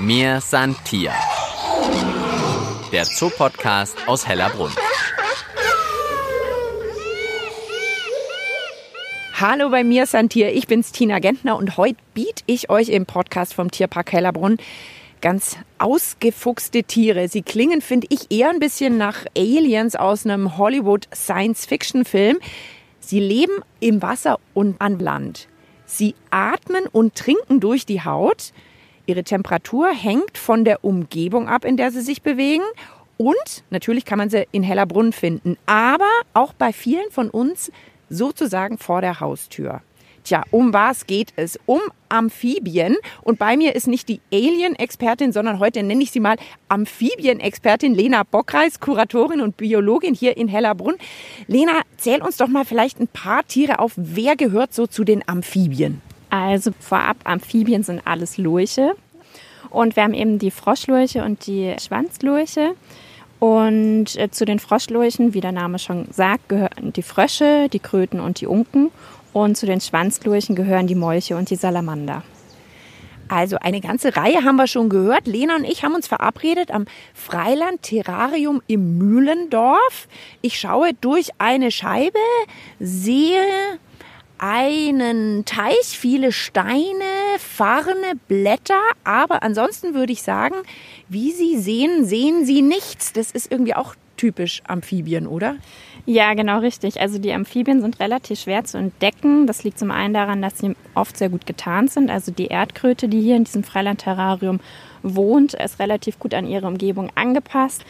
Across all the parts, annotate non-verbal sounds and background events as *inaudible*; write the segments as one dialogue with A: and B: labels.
A: Mir san Tier. Der Zoopodcast aus Hellerbrunn.
B: Hallo bei mir Santier, ich bin's Tina Gentner und heute biete ich euch im Podcast vom Tierpark Hellerbrunn ganz ausgefuchste Tiere. Sie klingen, finde ich, eher ein bisschen nach Aliens aus einem Hollywood Science-Fiction-Film. Sie leben im Wasser und an Land. Sie atmen und trinken durch die Haut. Ihre Temperatur hängt von der Umgebung ab, in der sie sich bewegen. Und natürlich kann man sie in Hellerbrunn finden, aber auch bei vielen von uns sozusagen vor der Haustür. Tja, um was geht es? Um Amphibien. Und bei mir ist nicht die Alien-Expertin, sondern heute nenne ich sie mal Amphibien-Expertin Lena Bockreis, Kuratorin und Biologin hier in Hellerbrunn. Lena, zähl uns doch mal vielleicht ein paar Tiere auf. Wer gehört so zu den Amphibien?
C: Also vorab, Amphibien sind alles Lurche. Und wir haben eben die Froschlurche und die Schwanzlurche. Und äh, zu den Froschlurchen, wie der Name schon sagt, gehören die Frösche, die Kröten und die Unken. Und zu den Schwanzlurchen gehören die Molche und die Salamander.
B: Also eine ganze Reihe haben wir schon gehört. Lena und ich haben uns verabredet am Freiland Terrarium im Mühlendorf. Ich schaue durch eine Scheibe, sehe einen Teich, viele Steine, Farne, Blätter, aber ansonsten würde ich sagen, wie Sie sehen, sehen Sie nichts. Das ist irgendwie auch typisch Amphibien, oder?
C: Ja, genau richtig. Also die Amphibien sind relativ schwer zu entdecken. Das liegt zum einen daran, dass sie oft sehr gut getarnt sind. Also die Erdkröte, die hier in diesem Freilandterrarium wohnt, ist relativ gut an ihre Umgebung angepasst.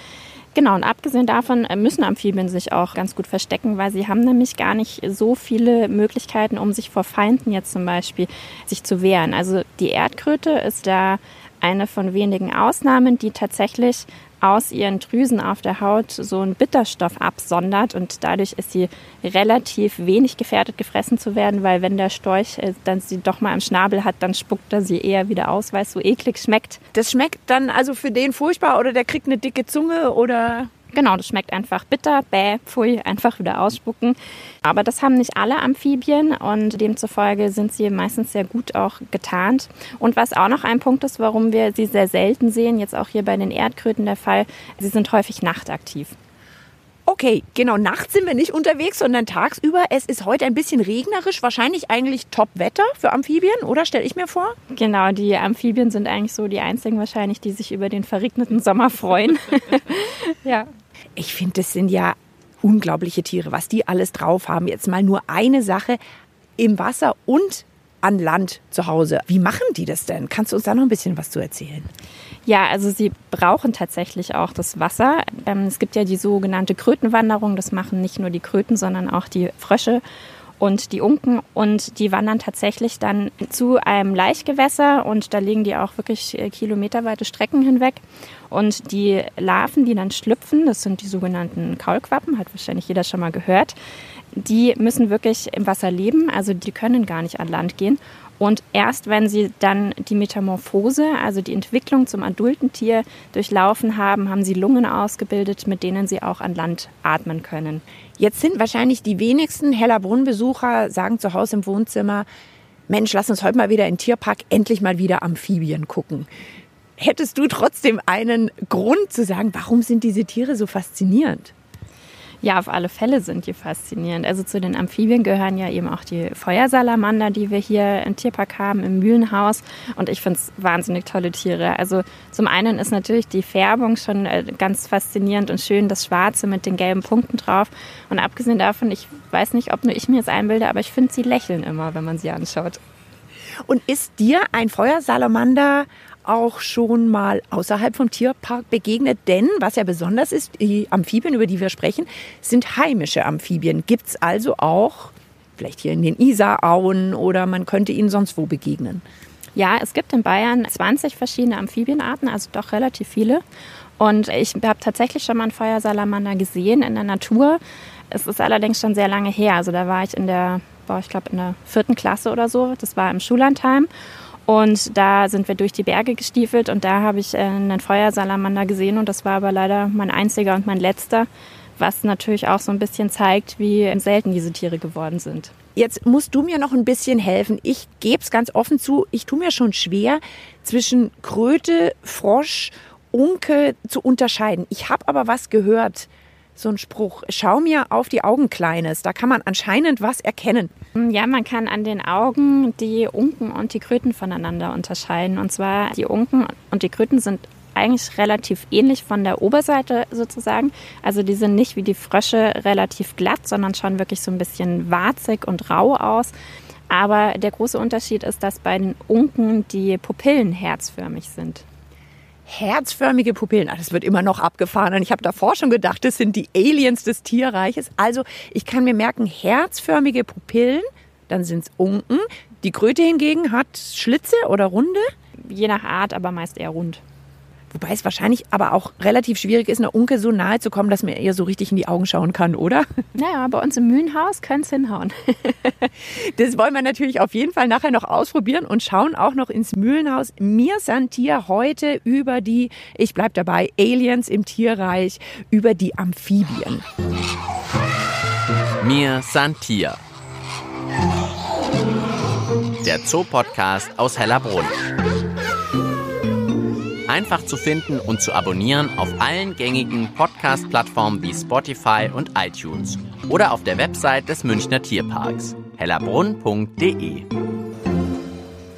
C: Genau, und abgesehen davon äh, müssen Amphibien sich auch ganz gut verstecken, weil sie haben nämlich gar nicht so viele Möglichkeiten, um sich vor Feinden jetzt zum Beispiel sich zu wehren. Also die Erdkröte ist da eine von wenigen Ausnahmen, die tatsächlich aus ihren Drüsen auf der Haut so einen Bitterstoff absondert und dadurch ist sie relativ wenig gefährdet, gefressen zu werden, weil wenn der Storch äh, dann sie doch mal am Schnabel hat, dann spuckt er sie eher wieder aus, weil es so eklig schmeckt.
B: Das schmeckt dann also für den furchtbar oder der kriegt eine dicke Zunge oder
C: Genau, das schmeckt einfach bitter, bäh, pfui, einfach wieder ausspucken. Aber das haben nicht alle Amphibien und demzufolge sind sie meistens sehr gut auch getarnt. Und was auch noch ein Punkt ist, warum wir sie sehr selten sehen, jetzt auch hier bei den Erdkröten der Fall, sie sind häufig nachtaktiv.
B: Okay, genau, nachts sind wir nicht unterwegs, sondern tagsüber. Es ist heute ein bisschen regnerisch, wahrscheinlich eigentlich Top-Wetter für Amphibien, oder stelle ich mir vor?
C: Genau, die Amphibien sind eigentlich so die einzigen wahrscheinlich, die sich über den verregneten Sommer freuen. *laughs*
B: ja. Ich finde, das sind ja unglaubliche Tiere, was die alles drauf haben. Jetzt mal nur eine Sache im Wasser und an Land zu Hause. Wie machen die das denn? Kannst du uns da noch ein bisschen was zu erzählen?
C: Ja, also sie brauchen tatsächlich auch das Wasser. Ähm, es gibt ja die sogenannte Krötenwanderung. Das machen nicht nur die Kröten, sondern auch die Frösche und die Unken. Und die wandern tatsächlich dann zu einem Laichgewässer und da liegen die auch wirklich äh, kilometerweite Strecken hinweg. Und die Larven, die dann schlüpfen, das sind die sogenannten Kaulquappen, hat wahrscheinlich jeder schon mal gehört, die müssen wirklich im Wasser leben, also die können gar nicht an Land gehen. Und erst wenn sie dann die Metamorphose, also die Entwicklung zum adulten Tier durchlaufen haben, haben sie Lungen ausgebildet, mit denen sie auch an Land atmen können.
B: Jetzt sind wahrscheinlich die wenigsten Hellerbrunn-Besucher, sagen zu Hause im Wohnzimmer, Mensch, lass uns heute mal wieder in Tierpark endlich mal wieder Amphibien gucken. Hättest du trotzdem einen Grund zu sagen, warum sind diese Tiere so faszinierend?
C: Ja, auf alle Fälle sind die faszinierend. Also zu den Amphibien gehören ja eben auch die Feuersalamander, die wir hier im Tierpark haben, im Mühlenhaus. Und ich finde es wahnsinnig tolle Tiere. Also zum einen ist natürlich die Färbung schon äh, ganz faszinierend und schön, das Schwarze mit den gelben Punkten drauf. Und abgesehen davon, ich weiß nicht, ob nur ich mir das einbilde, aber ich finde, sie lächeln immer, wenn man sie anschaut.
B: Und ist dir ein Feuersalamander auch schon mal außerhalb vom Tierpark begegnet, denn was ja besonders ist, die Amphibien, über die wir sprechen, sind heimische Amphibien. Gibt es also auch vielleicht hier in den Isarauen oder man könnte ihnen sonst wo begegnen?
C: Ja, es gibt in Bayern 20 verschiedene Amphibienarten, also doch relativ viele. Und ich habe tatsächlich schon mal einen Feuersalamander gesehen in der Natur. Es ist allerdings schon sehr lange her. Also da war ich in der, boah, ich glaube in der vierten Klasse oder so. Das war im Schullandheim. Und da sind wir durch die Berge gestiefelt und da habe ich äh, einen Feuersalamander gesehen und das war aber leider mein einziger und mein letzter, was natürlich auch so ein bisschen zeigt, wie selten diese Tiere geworden sind.
B: Jetzt musst du mir noch ein bisschen helfen. Ich gebe es ganz offen zu, ich tue mir schon schwer, zwischen Kröte, Frosch, Unke zu unterscheiden. Ich habe aber was gehört so ein Spruch. Schau mir auf die Augen, Kleines. Da kann man anscheinend was erkennen.
C: Ja, man kann an den Augen die Unken und die Kröten voneinander unterscheiden. Und zwar die Unken und die Kröten sind eigentlich relativ ähnlich von der Oberseite sozusagen. Also die sind nicht wie die Frösche relativ glatt, sondern schauen wirklich so ein bisschen warzig und rau aus. Aber der große Unterschied ist, dass bei den Unken die Pupillen herzförmig sind
B: herzförmige Pupillen. Ach, das wird immer noch abgefahren. Und ich habe davor schon gedacht, das sind die Aliens des Tierreiches. Also ich kann mir merken, herzförmige Pupillen, dann sind es Unken. Die Kröte hingegen hat Schlitze oder Runde?
C: Je nach Art, aber meist eher rund.
B: Wobei es wahrscheinlich aber auch relativ schwierig ist, einer Unke so nahe zu kommen, dass man ihr so richtig in die Augen schauen kann, oder? *laughs*
C: Naja, bei uns im Mühlenhaus könnte es hinhauen. *laughs*
B: das wollen wir natürlich auf jeden Fall nachher noch ausprobieren und schauen auch noch ins Mühlenhaus. Mir Santier heute über die, ich bleib dabei, Aliens im Tierreich, über die Amphibien.
A: Mir Santier. Der Zoopodcast aus Hellerbrunn einfach zu finden und zu abonnieren auf allen gängigen Podcast-Plattformen wie Spotify und iTunes oder auf der Website des Münchner Tierparks hellerbrunn.de.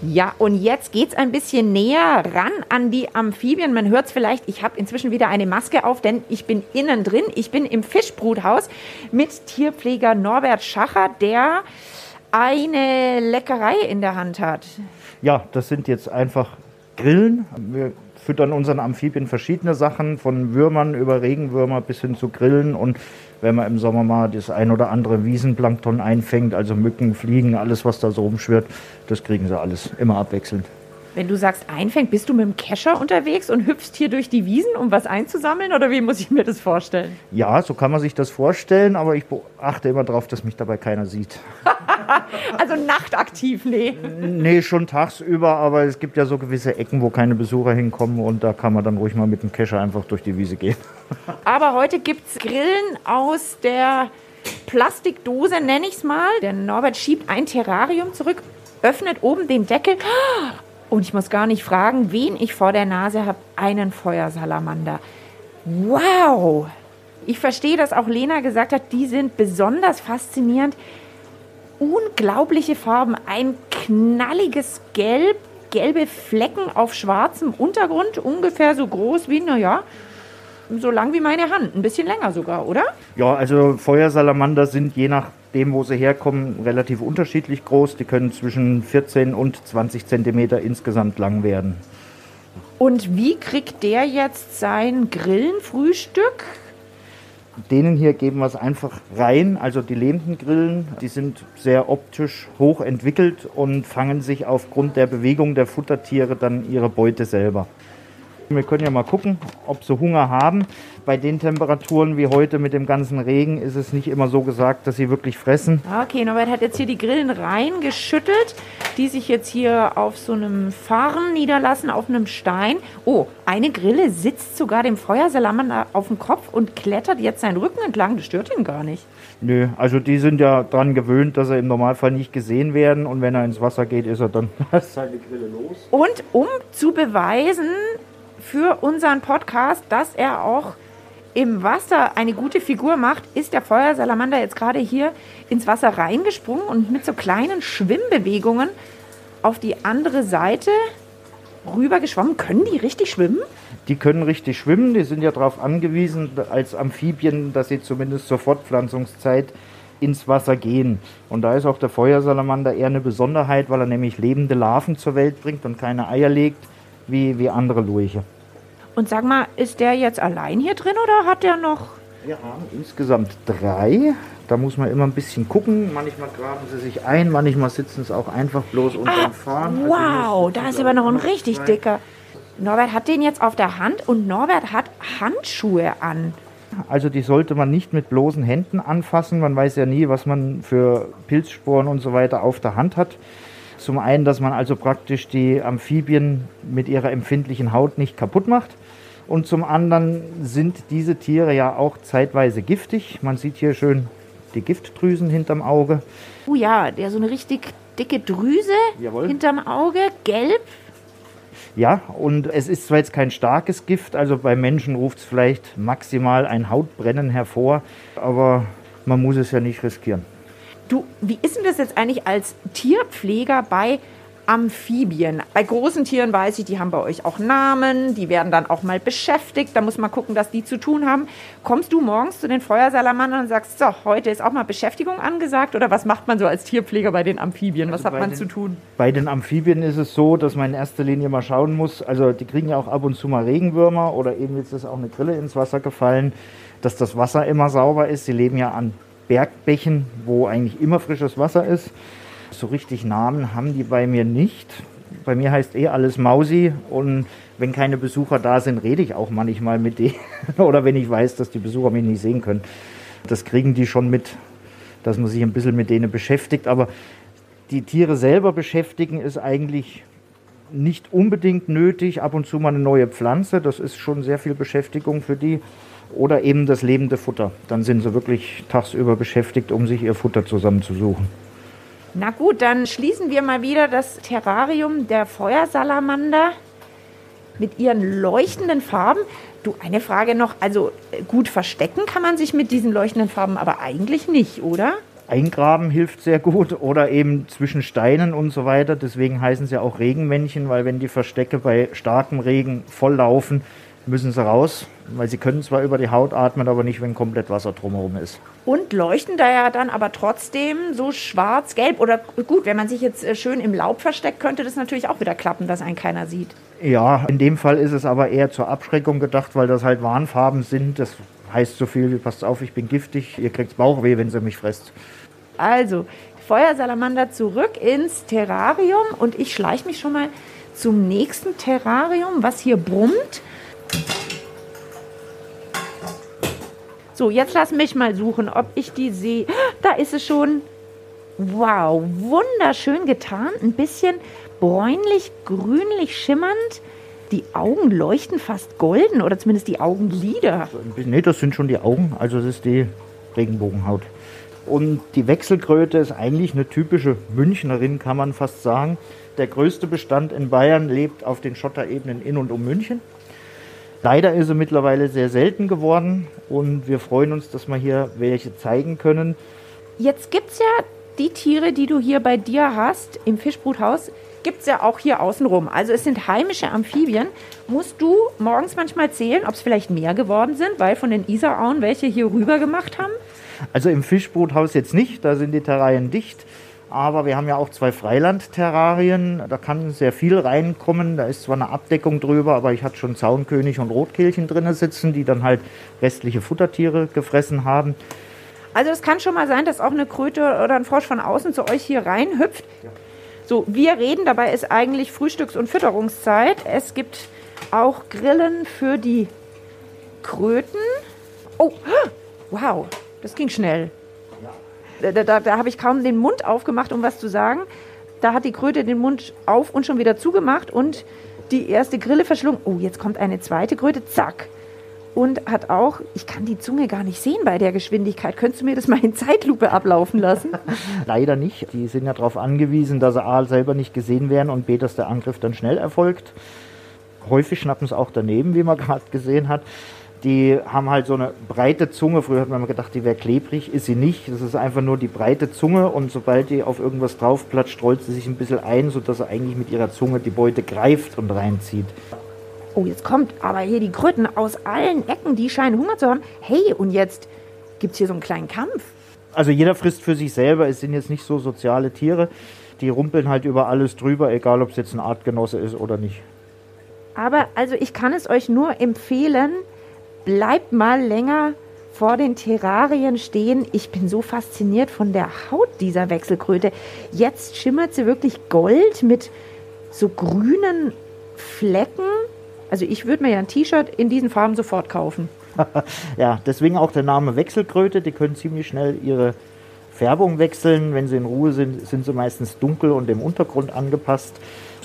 B: Ja, und jetzt geht's ein bisschen näher ran an die Amphibien. Man hört es vielleicht, ich habe inzwischen wieder eine Maske auf, denn ich bin innen drin. Ich bin im Fischbruthaus mit Tierpfleger Norbert Schacher, der eine Leckerei in der Hand hat.
D: Ja, das sind jetzt einfach Grillen. Wir füttern unseren Amphibien verschiedene Sachen, von Würmern über Regenwürmer bis hin zu Grillen. Und wenn man im Sommer mal das ein oder andere Wiesenplankton einfängt, also Mücken, Fliegen, alles, was da so rumschwirrt, das kriegen sie alles immer abwechselnd.
B: Wenn du sagst einfängt, bist du mit dem Kescher unterwegs und hüpfst hier durch die Wiesen, um was einzusammeln? Oder wie muss ich mir das vorstellen?
D: Ja, so kann man sich das vorstellen, aber ich achte immer darauf, dass mich dabei keiner sieht. *laughs*
B: also nachtaktiv, nee.
D: Nee, schon tagsüber, aber es gibt ja so gewisse Ecken, wo keine Besucher hinkommen und da kann man dann ruhig mal mit dem Kescher einfach durch die Wiese gehen. *laughs*
B: aber heute gibt es Grillen aus der Plastikdose, nenne ich es mal. Der Norbert schiebt ein Terrarium zurück, öffnet oben den Deckel. Und ich muss gar nicht fragen, wen ich vor der Nase habe. Einen Feuersalamander. Wow! Ich verstehe, dass auch Lena gesagt hat, die sind besonders faszinierend. Unglaubliche Farben, ein knalliges Gelb, gelbe Flecken auf schwarzem Untergrund, ungefähr so groß wie, naja, so lang wie meine Hand, ein bisschen länger sogar, oder?
D: Ja, also Feuersalamander sind je nach dem, wo sie herkommen, relativ unterschiedlich groß. Die können zwischen 14 und 20 Zentimeter insgesamt lang werden.
B: Und wie kriegt der jetzt sein Grillenfrühstück?
D: Denen hier geben wir es einfach rein. Also die lebenden Grillen, die sind sehr optisch hoch entwickelt und fangen sich aufgrund der Bewegung der Futtertiere dann ihre Beute selber. Wir können ja mal gucken, ob sie Hunger haben. Bei den Temperaturen wie heute mit dem ganzen Regen ist es nicht immer so gesagt, dass sie wirklich fressen.
B: Okay, Norbert hat jetzt hier die Grillen reingeschüttelt, die sich jetzt hier auf so einem Farn niederlassen, auf einem Stein. Oh, eine Grille sitzt sogar dem Feuersalamander auf dem Kopf und klettert jetzt seinen Rücken entlang. Das stört ihn gar nicht.
D: Nö, also die sind ja daran gewöhnt, dass er im Normalfall nicht gesehen werden und wenn er ins Wasser geht, ist er dann seine Grille los.
B: Und um zu beweisen, für unseren Podcast, dass er auch im Wasser eine gute Figur macht, ist der Feuersalamander jetzt gerade hier ins Wasser reingesprungen und mit so kleinen Schwimmbewegungen auf die andere Seite rüber geschwommen. Können die richtig schwimmen?
D: Die können richtig schwimmen. Die sind ja darauf angewiesen, als Amphibien, dass sie zumindest zur Fortpflanzungszeit ins Wasser gehen. Und da ist auch der Feuersalamander eher eine Besonderheit, weil er nämlich lebende Larven zur Welt bringt und keine Eier legt, wie, wie andere Lurche.
B: Und sag mal, ist der jetzt allein hier drin oder hat der noch?
D: Wir haben insgesamt drei. Da muss man immer ein bisschen gucken. Manchmal graben sie sich ein, manchmal sitzen sie auch einfach bloß unter ah, dem Fahren.
B: Also wow, also da ist aber noch ein richtig zwei. dicker. Norbert hat den jetzt auf der Hand und Norbert hat Handschuhe an.
D: Also die sollte man nicht mit bloßen Händen anfassen. Man weiß ja nie, was man für Pilzsporen und so weiter auf der Hand hat. Zum einen, dass man also praktisch die Amphibien mit ihrer empfindlichen Haut nicht kaputt macht. Und zum anderen sind diese Tiere ja auch zeitweise giftig. Man sieht hier schön die Giftdrüsen hinterm Auge.
B: Oh ja, der so eine richtig dicke Drüse
D: Jawohl.
B: hinterm Auge, gelb.
D: Ja, und es ist zwar jetzt kein starkes Gift, also bei Menschen ruft es vielleicht maximal ein Hautbrennen hervor, aber man muss es ja nicht riskieren.
B: Du, wie ist denn das jetzt eigentlich als Tierpfleger bei Amphibien? Bei großen Tieren weiß ich, die haben bei euch auch Namen, die werden dann auch mal beschäftigt. Da muss man gucken, dass die zu tun haben. Kommst du morgens zu den Feuersalamandern und sagst, so, heute ist auch mal Beschäftigung angesagt? Oder was macht man so als Tierpfleger bei den Amphibien? Was
D: Also
B: hat man
D: den-
B: zu tun?
D: Bei den Amphibien ist es so, dass man in erster Linie mal schauen muss, also die kriegen ja auch ab und zu mal Regenwürmer oder eben jetzt ist auch eine Grille ins Wasser gefallen, dass das Wasser immer sauber ist. Sie leben ja an Bergbächen, wo eigentlich immer frisches Wasser ist. So richtig Namen haben die bei mir nicht. Bei mir heißt eh alles Mausi und wenn keine Besucher da sind, rede ich auch manchmal mit denen *laughs* oder wenn ich weiß, dass die Besucher mich nicht sehen können. Das kriegen die schon mit, dass man sich ein bisschen mit denen beschäftigt, aber die Tiere selber beschäftigen ist eigentlich nicht unbedingt nötig. Ab und zu mal eine neue Pflanze, das ist schon sehr viel Beschäftigung für die. Oder eben das lebende Futter. Dann sind sie wirklich tagsüber beschäftigt, um sich ihr Futter zusammenzusuchen.
B: Na gut, dann schließen wir mal wieder das Terrarium der Feuersalamander mit ihren leuchtenden Farben. Du, eine Frage noch. Also äh, gut verstecken kann man sich mit diesen leuchtenden Farben aber eigentlich nicht, oder?
D: Eingraben hilft sehr gut oder eben zwischen Steinen und so weiter. Deswegen heißen sie auch Regenmännchen, weil wenn die Verstecke bei starkem Regen volllaufen, müssen sie raus, weil sie können zwar über die Haut atmen, aber nicht, wenn komplett Wasser drumherum ist.
B: Und leuchten da ja dann aber trotzdem so schwarz-gelb. Oder gut, wenn man sich jetzt äh, schön im Laub versteckt, könnte das natürlich auch wieder klappen, dass einen keiner sieht.
D: Ja, in dem Fall ist es aber eher zur Abschreckung gedacht, weil das halt Warnfarben sind. Das heißt so viel wie, passt auf, ich bin giftig, ihr kriegt Bauchweh, wenn sie mich fresst.
B: Also, Feuersalamander zurück ins Terrarium und ich schleiche mich schon mal zum nächsten Terrarium, was hier brummt. So, jetzt lass mich mal suchen, ob ich die sehe. Da ist es schon. Wow, wunderschön getan. Ein bisschen bräunlich, grünlich schimmernd. Die Augen leuchten fast golden oder zumindest die Augenlider.
D: Ne, das sind schon die Augen, also das ist die Regenbogenhaut. Und die Wechselkröte ist eigentlich eine typische Münchnerin, kann man fast sagen. Der größte Bestand in Bayern lebt auf den Schotterebenen in und um München. Leider ist sie mittlerweile sehr selten geworden und wir freuen uns, dass wir hier welche zeigen können.
B: Jetzt gibt es ja die Tiere, die du hier bei dir hast, im Fischbruthaus, gibt es ja auch hier außenrum. Also es sind heimische Amphibien. Musst du morgens manchmal zählen, ob es vielleicht mehr geworden sind, weil von den Isarauen welche hier rüber gemacht haben?
D: Also im Fischbruthaus jetzt nicht, da sind die Terrarien dicht. Aber wir haben ja auch zwei Freilandterrarien, da kann sehr viel reinkommen. Da ist zwar eine Abdeckung drüber, aber ich hatte schon Zaunkönig und Rotkehlchen drinnen sitzen, die dann halt restliche Futtertiere gefressen haben.
B: Also es kann schon mal sein, dass auch eine Kröte oder ein Frosch von außen zu euch hier reinhüpft. So, wir reden, dabei ist eigentlich Frühstücks- und Fütterungszeit. Es gibt auch Grillen für die Kröten. Oh, *gasps* wow, das ging schnell. Da, da, da, habe ich kaum den Mund aufgemacht, um was zu sagen. Da hat die Kröte den Mund auf und schon wieder zugemacht und die erste Grille verschlungen. Oh, jetzt kommt eine zweite Kröte, zack. Und hat auch, ich kann die Zunge gar nicht sehen bei der Geschwindigkeit. Könntest du mir das mal in Zeitlupe ablaufen lassen? *laughs*
D: Leider nicht. Die sind ja darauf angewiesen, dass sie A selber nicht gesehen werden und B, dass der Angriff dann schnell erfolgt. Häufig schnappen sie auch daneben, wie man *laughs* gerade gesehen hat. Die haben halt so eine breite Zunge. Früher hat man immer gedacht, die wäre klebrig. Ist sie nicht. Das ist einfach nur die breite Zunge. Und sobald die auf irgendwas draufplatscht, rollt sie sich ein bisschen ein, sodass sie eigentlich mit ihrer Zunge die Beute greift und reinzieht.
B: Oh, jetzt kommt aber hier die Kröten aus allen Ecken, die scheinen Hunger zu haben. Hey, und jetzt gibt es hier so einen kleinen Kampf.
D: Also jeder frisst für sich selber. Es sind jetzt nicht so soziale Tiere. Die rumpeln halt über alles drüber, egal ob es jetzt ein Artgenosse ist oder nicht.
B: Aber also ich kann es euch nur empfehlen, bleibt mal länger vor den Terrarien stehen. Ich bin so fasziniert von der Haut dieser Wechselkröte. Jetzt schimmert sie wirklich gold mit so grünen Flecken. Also ich würde mir ja ein T-Shirt in diesen Farben sofort kaufen. *laughs*
D: Ja, deswegen auch der Name Wechselkröte. Die können ziemlich schnell ihre Färbung wechseln. Wenn sie in Ruhe sind, sind sie meistens dunkel und dem Untergrund angepasst.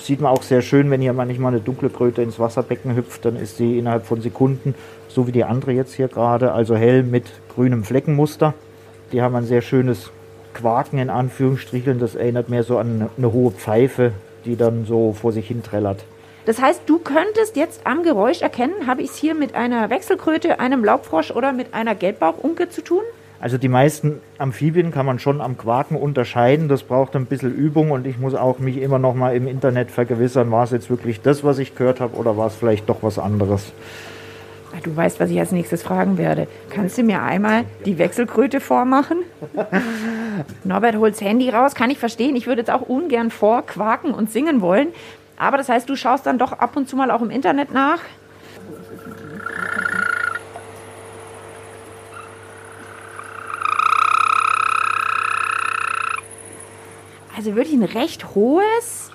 D: Sieht man auch sehr schön, wenn hier manchmal eine dunkle Kröte ins Wasserbecken hüpft, dann ist sie innerhalb von Sekunden, so wie die andere jetzt hier gerade, also hell mit grünem Fleckenmuster. Die haben ein sehr schönes Quaken in Anführungsstrichen. Das erinnert mehr so an eine hohe Pfeife, die dann so vor sich hin trällert.
B: Das heißt, du könntest jetzt am Geräusch erkennen, habe ich es hier mit einer Wechselkröte, einem Laubfrosch oder mit einer Gelbbauchunke zu tun?
D: Also die meisten Amphibien kann man schon am Quaken unterscheiden. Das braucht ein bisschen Übung und ich muss auch mich immer noch mal im Internet vergewissern, war es jetzt wirklich das, was ich gehört habe oder war es vielleicht doch was anderes.
B: Du weißt, was ich als nächstes fragen werde. Kannst du mir einmal die Wechselkröte vormachen? *laughs* Norbert holt's Handy raus, kann ich verstehen. Ich würde jetzt auch ungern vorquaken und singen wollen. Aber das heißt, du schaust dann doch ab und zu mal auch im Internet nach. Also wirklich ein recht hohes,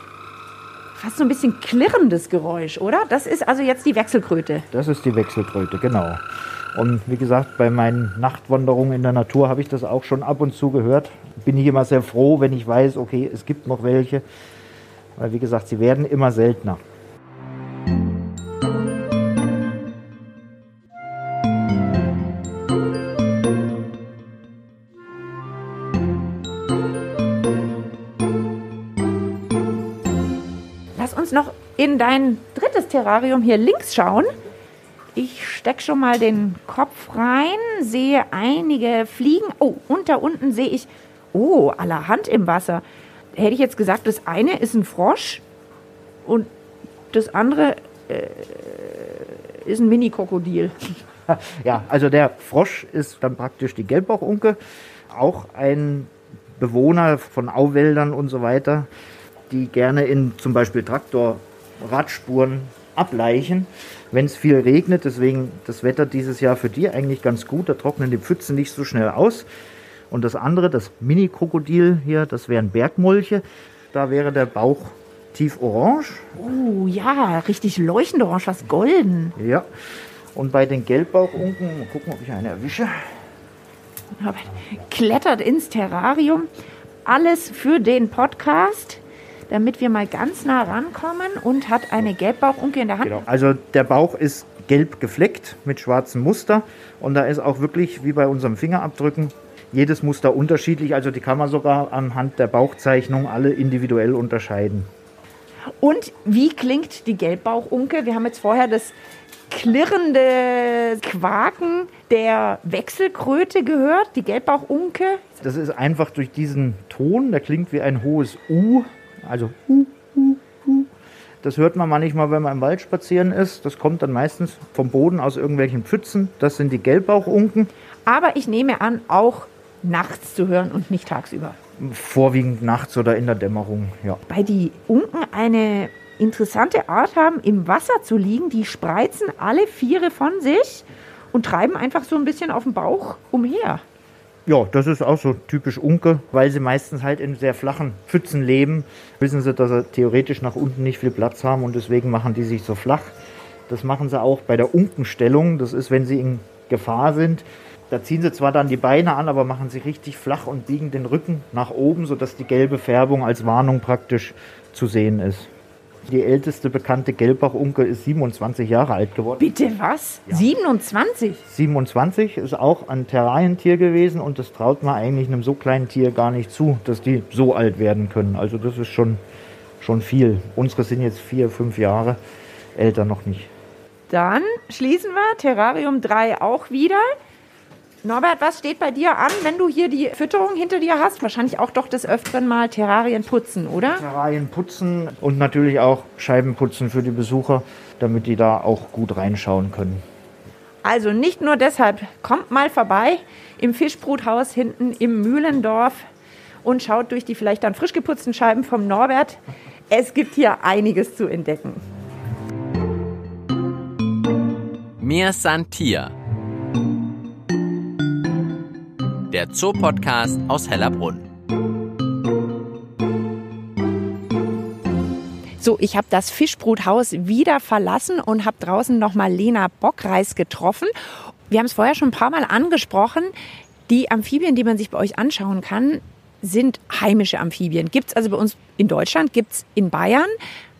B: fast so ein bisschen klirrendes Geräusch, oder? Das ist also jetzt die Wechselkröte.
D: Das ist die Wechselkröte, genau. Und wie gesagt, bei meinen Nachtwanderungen in der Natur habe ich das auch schon ab und zu gehört. Bin ich immer sehr froh, wenn ich weiß, okay, es gibt noch welche. Weil wie gesagt, sie werden immer seltener.
B: Dein drittes Terrarium hier links schauen. Ich stecke schon mal den Kopf rein, sehe einige Fliegen. Oh, da unten sehe ich, oh, allerhand im Wasser. Hätte ich jetzt gesagt, das eine ist ein Frosch und das andere äh, ist ein Mini-Krokodil. *laughs*
D: Ja, also der Frosch ist dann praktisch die Gelbbauchunke, auch ein Bewohner von Auwäldern und so weiter, die gerne in zum Beispiel Traktorradspuren ableichen, wenn es viel regnet. Deswegen das Wetter dieses Jahr für die eigentlich ganz gut. Da trocknen die Pfützen nicht so schnell aus. Und das andere, das Mini-Krokodil hier, das wären Bergmolche. Da wäre der Bauch tief orange.
B: Oh ja, richtig leuchtend orange, was golden.
D: Ja. Und bei den Gelbbauchunken, mal gucken, ob ich eine erwische.
B: Klettert ins Terrarium. Alles für den Podcast, damit wir mal ganz nah rankommen und hat eine Gelbbauchunke in der Hand.
D: Genau. Also der Bauch ist gelb gefleckt mit schwarzem Muster und da ist auch wirklich wie bei unserem Fingerabdrücken jedes Muster unterschiedlich. Also die kann man sogar anhand der Bauchzeichnung alle individuell unterscheiden.
B: Und wie klingt die Gelbbauchunke? Wir haben jetzt vorher das klirrende Quaken der Wechselkröte gehört, die Gelbbauchunke.
D: Das ist einfach durch diesen Ton, der klingt wie ein hohes U, also. Das hört man manchmal, wenn man im Wald spazieren ist. Das kommt dann meistens vom Boden aus irgendwelchen Pfützen. Das sind die Gelbbauchunken.
B: Aber ich nehme an, auch nachts zu hören und nicht tagsüber.
D: Vorwiegend nachts oder in der Dämmerung, ja.
B: Weil die Unken eine interessante Art haben, im Wasser zu liegen. Die spreizen alle Viere von sich und treiben einfach so ein bisschen auf dem Bauch umher.
D: Ja, das ist auch so typisch Unke, weil sie meistens halt in sehr flachen Pfützen leben. Wissen sie, dass sie theoretisch nach unten nicht viel Platz haben und deswegen machen die sich so flach. Das machen sie auch bei der Unkenstellung. Das ist, wenn sie in Gefahr sind. Da ziehen sie zwar dann die Beine an, aber machen sie richtig flach und biegen den Rücken nach oben, sodass die gelbe Färbung als Warnung praktisch zu sehen ist. Die älteste bekannte Gelbbachunke ist 27 Jahre alt geworden.
B: Bitte was? 27?
D: 27 ist auch ein Terrarientier gewesen und das traut man eigentlich einem so kleinen Tier gar nicht zu, dass die so alt werden können. Also das ist schon, schon viel. Unsere sind jetzt vier, fünf Jahre, älter noch nicht.
B: Dann schließen wir Terrarium 3 auch wieder. Norbert, was steht bei dir an, wenn du hier die Fütterung hinter dir hast? Wahrscheinlich auch doch des Öfteren mal Terrarien putzen, oder?
D: Terrarien putzen und natürlich auch Scheiben putzen für die Besucher, damit die da auch gut reinschauen können.
B: Also nicht nur deshalb, kommt mal vorbei im Fischbruthaus hinten im Mühlendorf und schaut durch die vielleicht dann frisch geputzten Scheiben vom Norbert. Es gibt hier einiges zu entdecken.
A: Mir Santier. Der Zoopodcast aus Hellerbrunn.
B: So, ich habe das Fischbruthaus wieder verlassen und habe draußen nochmal Lena Bockreis getroffen. Wir haben es vorher schon ein paar Mal angesprochen. Die Amphibien, die man sich bei euch anschauen kann, sind heimische Amphibien. Gibt es also bei uns in Deutschland, gibt es in Bayern,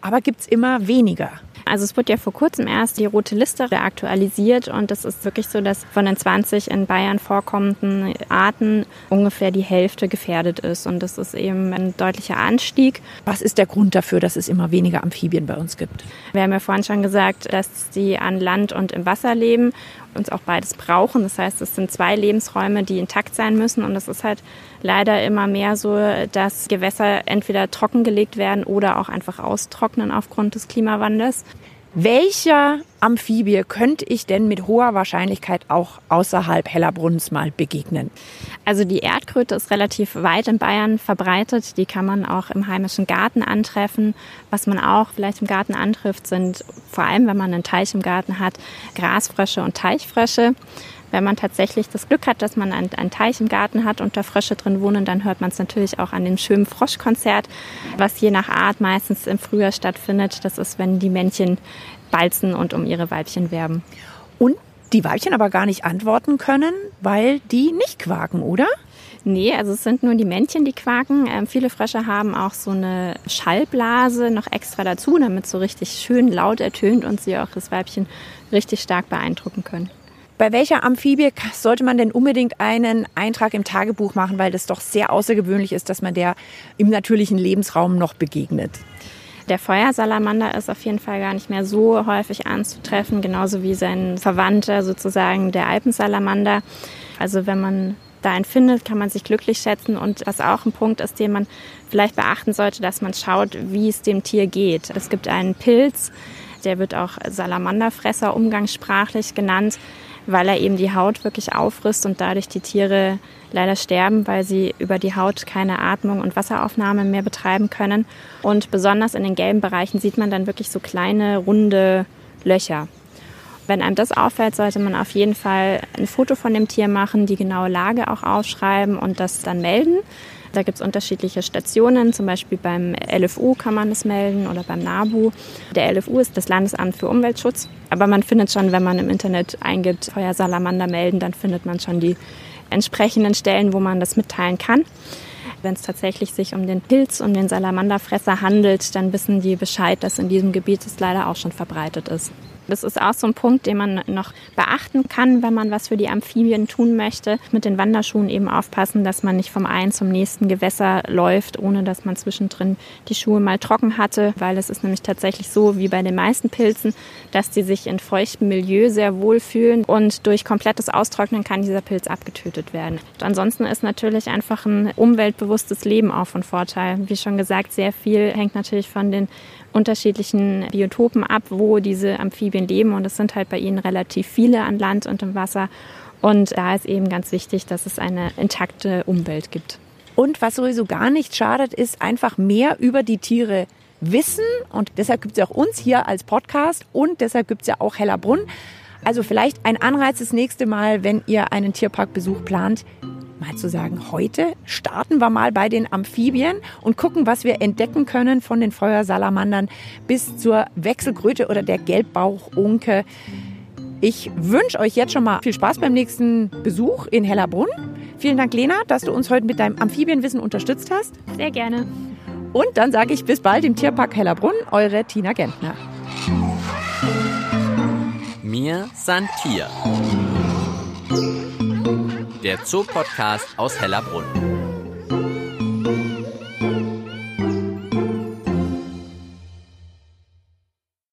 B: aber gibt es immer weniger.
C: Also es wurde ja vor kurzem erst die rote Liste aktualisiert und es ist wirklich so, dass von den 20 in Bayern vorkommenden Arten ungefähr die Hälfte gefährdet ist und das ist eben ein deutlicher Anstieg.
B: Was ist der Grund dafür, dass es immer weniger Amphibien bei uns gibt?
C: Wir haben ja vorhin schon gesagt, dass sie an Land und im Wasser leben uns auch beides brauchen. Das heißt, es sind zwei Lebensräume, die intakt sein müssen. Und es ist halt leider immer mehr so, dass Gewässer entweder trockengelegt werden oder auch einfach austrocknen aufgrund des Klimawandels.
B: Welcher Amphibie könnte ich denn mit hoher Wahrscheinlichkeit auch außerhalb Hellerbrunns mal begegnen?
C: Also die Erdkröte ist relativ weit in Bayern verbreitet. Die kann man auch im heimischen Garten antreffen. Was man auch vielleicht im Garten antrifft, sind vor allem, wenn man einen Teich im Garten hat, Grasfrösche und Teichfrösche. Wenn man tatsächlich das Glück hat, dass man einen, Teich im Garten hat und da Frösche drin wohnen, dann hört man es natürlich auch an dem schönen Froschkonzert, was je nach Art meistens im Frühjahr stattfindet. Das ist, wenn die Männchen balzen und um ihre Weibchen werben.
B: Und die Weibchen aber gar nicht antworten können, weil die nicht quaken, oder?
C: Nee, also es sind nur die Männchen, die quaken. Ähm, viele Frösche haben auch so eine Schallblase noch extra dazu, damit es so richtig schön laut ertönt und sie auch das Weibchen richtig stark beeindrucken können.
B: Bei welcher Amphibie sollte man denn unbedingt einen Eintrag im Tagebuch machen, weil das doch sehr außergewöhnlich ist, dass man der im natürlichen Lebensraum noch begegnet?
C: Der Feuersalamander ist auf jeden Fall gar nicht mehr so häufig anzutreffen, genauso wie sein Verwandter sozusagen der Alpensalamander. Also wenn man da einen findet, kann man sich glücklich schätzen. Und was auch ein Punkt ist, den man vielleicht beachten sollte, dass man schaut, wie es dem Tier geht. Es gibt einen Pilz, der wird auch Salamanderfresser umgangssprachlich genannt weil er eben die Haut wirklich auffrisst und dadurch die Tiere leider sterben, weil sie über die Haut keine Atmung und Wasseraufnahme mehr betreiben können. Und besonders in den gelben Bereichen sieht man dann wirklich so kleine, runde Löcher. Wenn einem das auffällt, sollte man auf jeden Fall ein Foto von dem Tier machen, die genaue Lage auch aufschreiben und das dann melden. Da gibt es unterschiedliche Stationen, zum Beispiel beim LFU kann man das melden oder beim NABU. Der LFU ist das Landesamt für Umweltschutz. Aber man findet schon, wenn man im Internet eingibt, Feuersalamander melden, dann findet man schon die entsprechenden Stellen, wo man das mitteilen kann. Wenn es tatsächlich sich um den Pilz, um den Salamanderfresser handelt, dann wissen die Bescheid, dass in diesem Gebiet es leider auch schon verbreitet ist. Das ist auch so ein Punkt, den man noch beachten kann, wenn man was für die Amphibien tun möchte. Mit den Wanderschuhen eben aufpassen, dass man nicht vom einen zum nächsten Gewässer läuft, ohne dass man zwischendrin die Schuhe mal trocken hatte, weil es ist nämlich tatsächlich so wie bei den meisten Pilzen, dass die sich in feuchtem Milieu sehr wohl fühlen und durch komplettes Austrocknen kann dieser Pilz abgetötet werden. Und ansonsten ist natürlich einfach ein umweltbewusstes Leben auch von Vorteil. Wie schon gesagt, sehr viel hängt natürlich von den unterschiedlichen Biotopen ab, wo diese Amphibien leben. Und es sind halt bei ihnen relativ viele an Land und im Wasser. Und da ist eben ganz wichtig, dass es eine intakte Umwelt gibt.
B: Und was sowieso gar nicht schadet, ist einfach mehr über die Tiere wissen. Und deshalb gibt es ja auch uns hier als Podcast und deshalb gibt es ja auch Hellerbrunn. Also vielleicht ein Anreiz das nächste Mal, wenn ihr einen Tierparkbesuch plant, mal zu sagen, heute starten wir mal bei den Amphibien und gucken, was wir entdecken können von den Feuersalamandern bis zur Wechselkröte oder der Gelbbauchunke. Ich wünsche euch jetzt schon mal viel Spaß beim nächsten Besuch in Hellerbrunn. Vielen Dank, Lena, dass du uns heute mit deinem Amphibienwissen unterstützt hast.
C: Sehr gerne.
B: Und dann sage ich bis bald im Tierpark Hellerbrunn, eure Tina Gentner.
A: Mir Santier der Zoopodcast aus Hellerbrunn.